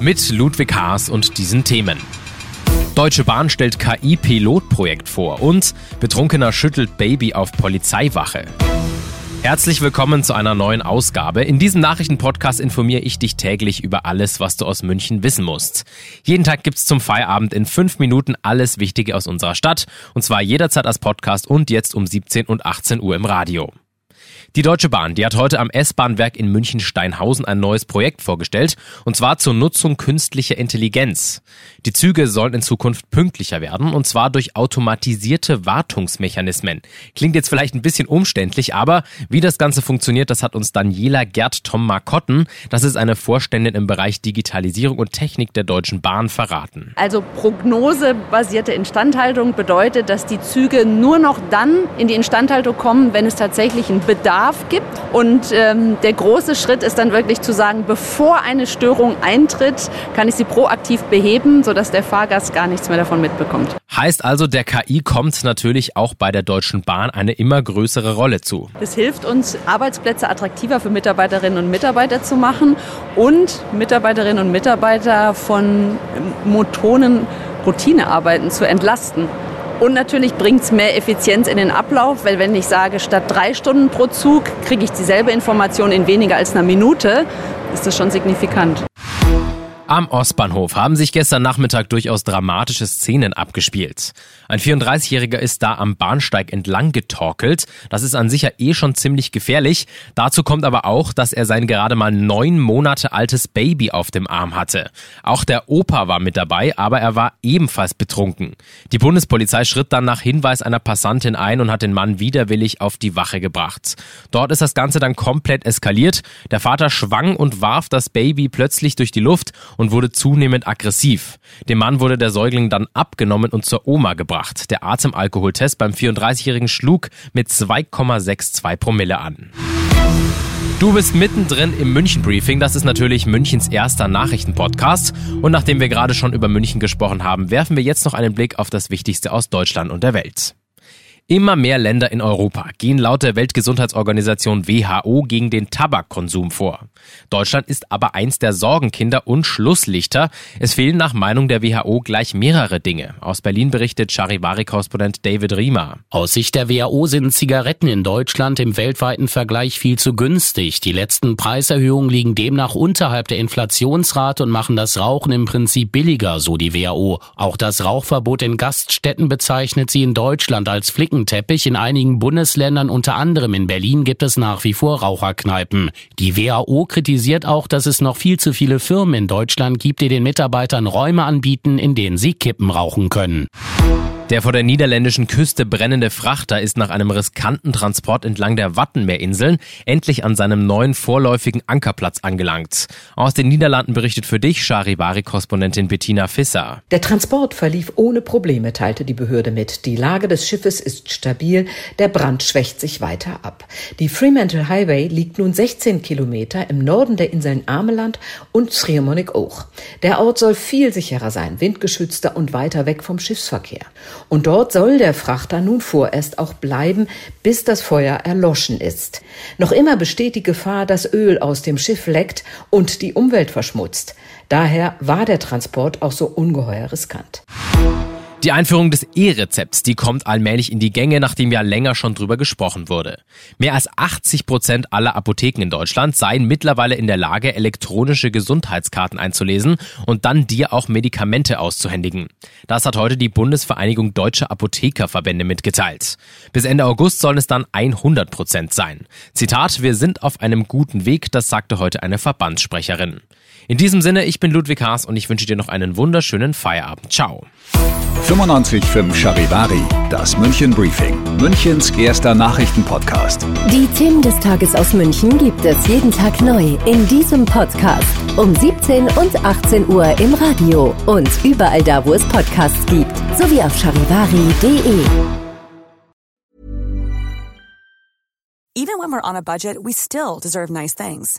Mit Ludwig Haas und diesen Themen. Deutsche Bahn stellt KI-Pilotprojekt vor und Betrunkener schüttelt Baby auf Polizeiwache. Herzlich willkommen zu einer neuen Ausgabe. In diesem Nachrichtenpodcast informiere ich dich täglich über alles, was du aus München wissen musst. Jeden Tag gibt's zum Feierabend in fünf Minuten alles Wichtige aus unserer Stadt. Und zwar jederzeit als Podcast und jetzt um 17 und 18 Uhr im Radio. Die Deutsche Bahn, die hat heute am S-Bahnwerk in München-Steinhausen ein neues Projekt vorgestellt, und zwar zur Nutzung künstlicher Intelligenz. Die Züge sollen in Zukunft pünktlicher werden, und zwar durch automatisierte Wartungsmechanismen. Klingt jetzt vielleicht ein bisschen umständlich, aber wie das Ganze funktioniert, das hat uns Daniela Gerd-Tom Markotten, das ist eine Vorständin im Bereich Digitalisierung und Technik der Deutschen Bahn, verraten. Also prognosebasierte Instandhaltung bedeutet, dass die Züge nur noch dann in die Instandhaltung kommen, wenn es tatsächlich einen Bedarf Bedarf gibt. Und ähm, der große Schritt ist dann wirklich zu sagen, bevor eine Störung eintritt, kann ich sie proaktiv beheben, sodass der Fahrgast gar nichts mehr davon mitbekommt. Heißt also, der KI kommt natürlich auch bei der Deutschen Bahn eine immer größere Rolle zu. Es hilft uns, Arbeitsplätze attraktiver für Mitarbeiterinnen und Mitarbeiter zu machen und Mitarbeiterinnen und Mitarbeiter von motonen Routinearbeiten zu entlasten. Und natürlich bringt es mehr Effizienz in den Ablauf, weil wenn ich sage, statt drei Stunden pro Zug kriege ich dieselbe Information in weniger als einer Minute, ist das schon signifikant. Am Ostbahnhof haben sich gestern Nachmittag durchaus dramatische Szenen abgespielt. Ein 34-Jähriger ist da am Bahnsteig entlang getorkelt. Das ist an sich ja eh schon ziemlich gefährlich. Dazu kommt aber auch, dass er sein gerade mal neun Monate altes Baby auf dem Arm hatte. Auch der Opa war mit dabei, aber er war ebenfalls betrunken. Die Bundespolizei schritt dann nach Hinweis einer Passantin ein und hat den Mann widerwillig auf die Wache gebracht. Dort ist das Ganze dann komplett eskaliert. Der Vater schwang und warf das Baby plötzlich durch die Luft und wurde zunehmend aggressiv. Dem Mann wurde der Säugling dann abgenommen und zur Oma gebracht. Der Atemalkoholtest beim 34-Jährigen schlug mit 2,62 Promille an. Du bist mittendrin im München Briefing. Das ist natürlich Münchens erster Nachrichtenpodcast. Und nachdem wir gerade schon über München gesprochen haben, werfen wir jetzt noch einen Blick auf das Wichtigste aus Deutschland und der Welt. Immer mehr Länder in Europa gehen laut der Weltgesundheitsorganisation WHO gegen den Tabakkonsum vor. Deutschland ist aber eins der Sorgenkinder und Schlusslichter. Es fehlen nach Meinung der WHO gleich mehrere Dinge. Aus Berlin berichtet Charivari-Korrespondent David Riemer. Aus Sicht der WHO sind Zigaretten in Deutschland im weltweiten Vergleich viel zu günstig. Die letzten Preiserhöhungen liegen demnach unterhalb der Inflationsrate und machen das Rauchen im Prinzip billiger, so die WHO. Auch das Rauchverbot in Gaststätten bezeichnet sie in Deutschland als Flicken Flickenteppich. In einigen Bundesländern, unter anderem in Berlin, gibt es nach wie vor Raucherkneipen. Die WHO kritisiert auch, dass es noch viel zu viele Firmen in Deutschland gibt, die den Mitarbeitern Räume anbieten, in denen sie Kippen rauchen können. Der vor der niederländischen Küste brennende Frachter ist nach einem riskanten Transport entlang der Wattenmeerinseln endlich an seinem neuen vorläufigen Ankerplatz angelangt. Aus den Niederlanden berichtet für dich Charivari-Korrespondentin Bettina Fisser. Der Transport verlief ohne Probleme, teilte die Behörde mit. Die Lage des Schiffes ist stabil, der Brand schwächt sich weiter ab. Die Fremantle Highway liegt nun 16 Kilometer im Norden der Inseln Ameland und Schiermonnikoog. Der Ort soll viel sicherer sein, windgeschützter und weiter weg vom Schiffsverkehr. Und dort soll der Frachter nun vorerst auch bleiben, bis das Feuer erloschen ist. Noch immer besteht die Gefahr, dass Öl aus dem Schiff leckt und die Umwelt verschmutzt. Daher war der Transport auch so ungeheuer riskant. Die Einführung des E-Rezepts, die kommt allmählich in die Gänge, nachdem ja länger schon drüber gesprochen wurde. Mehr als 80 Prozent aller Apotheken in Deutschland seien mittlerweile in der Lage, elektronische Gesundheitskarten einzulesen und dann dir auch Medikamente auszuhändigen. Das hat heute die Bundesvereinigung Deutscher Apothekerverbände mitgeteilt. Bis Ende August sollen es dann 100 Prozent sein. Zitat, wir sind auf einem guten Weg, das sagte heute eine Verbandssprecherin. In diesem Sinne, ich bin Ludwig Haas und ich wünsche dir noch einen wunderschönen Feierabend. Ciao. 95.5 Charivari, das München Briefing, Münchens erster Nachrichtenpodcast. Die Themen des Tages aus München gibt es jeden Tag neu in diesem Podcast. Um 17 und 18 Uhr im Radio und überall da, wo es Podcasts gibt, sowie auf charivari.de. Even when we're on a budget, we still deserve nice things.